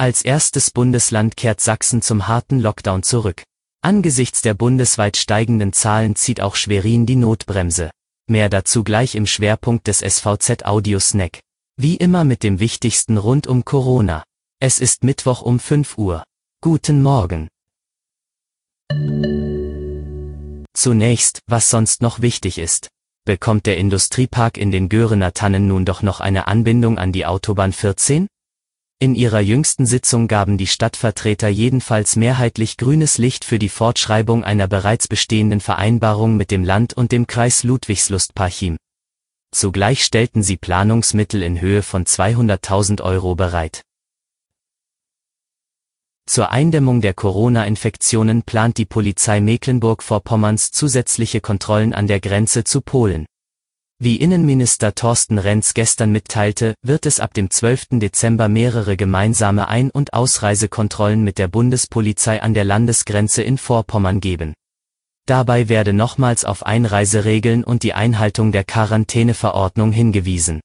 Als erstes Bundesland kehrt Sachsen zum harten Lockdown zurück. Angesichts der bundesweit steigenden Zahlen zieht auch Schwerin die Notbremse. Mehr dazu gleich im Schwerpunkt des SVZ Audio Snack. Wie immer mit dem Wichtigsten rund um Corona. Es ist Mittwoch um 5 Uhr. Guten Morgen. Zunächst, was sonst noch wichtig ist. Bekommt der Industriepark in den Görener Tannen nun doch noch eine Anbindung an die Autobahn 14? In ihrer jüngsten Sitzung gaben die Stadtvertreter jedenfalls mehrheitlich grünes Licht für die Fortschreibung einer bereits bestehenden Vereinbarung mit dem Land und dem Kreis Ludwigslust-Parchim. Zugleich stellten sie Planungsmittel in Höhe von 200.000 Euro bereit. Zur Eindämmung der Corona-Infektionen plant die Polizei Mecklenburg-Vorpommerns zusätzliche Kontrollen an der Grenze zu Polen. Wie Innenminister Thorsten Renz gestern mitteilte, wird es ab dem 12. Dezember mehrere gemeinsame Ein- und Ausreisekontrollen mit der Bundespolizei an der Landesgrenze in Vorpommern geben. Dabei werde nochmals auf Einreiseregeln und die Einhaltung der Quarantäneverordnung hingewiesen.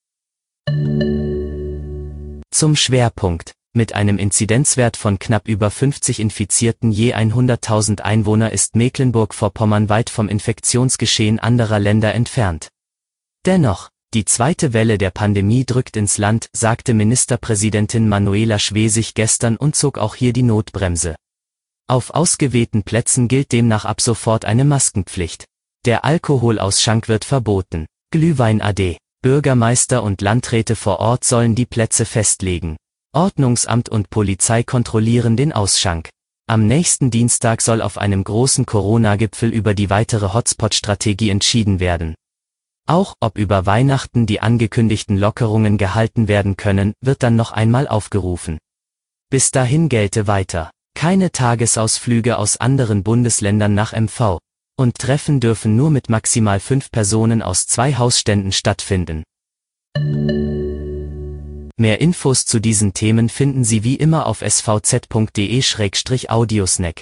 Zum Schwerpunkt. Mit einem Inzidenzwert von knapp über 50 Infizierten je 100.000 Einwohner ist Mecklenburg-Vorpommern weit vom Infektionsgeschehen anderer Länder entfernt. Dennoch, die zweite Welle der Pandemie drückt ins Land, sagte Ministerpräsidentin Manuela Schwesig gestern und zog auch hier die Notbremse. Auf ausgewählten Plätzen gilt demnach ab sofort eine Maskenpflicht. Der Alkoholausschank wird verboten. Glühwein AD. Bürgermeister und Landräte vor Ort sollen die Plätze festlegen. Ordnungsamt und Polizei kontrollieren den Ausschank. Am nächsten Dienstag soll auf einem großen Corona-Gipfel über die weitere Hotspot-Strategie entschieden werden. Auch ob über Weihnachten die angekündigten Lockerungen gehalten werden können, wird dann noch einmal aufgerufen. Bis dahin gelte weiter. Keine Tagesausflüge aus anderen Bundesländern nach MV. Und Treffen dürfen nur mit maximal fünf Personen aus zwei Hausständen stattfinden. Mehr Infos zu diesen Themen finden Sie wie immer auf svz.de-audiosnack.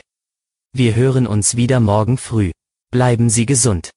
Wir hören uns wieder morgen früh. Bleiben Sie gesund.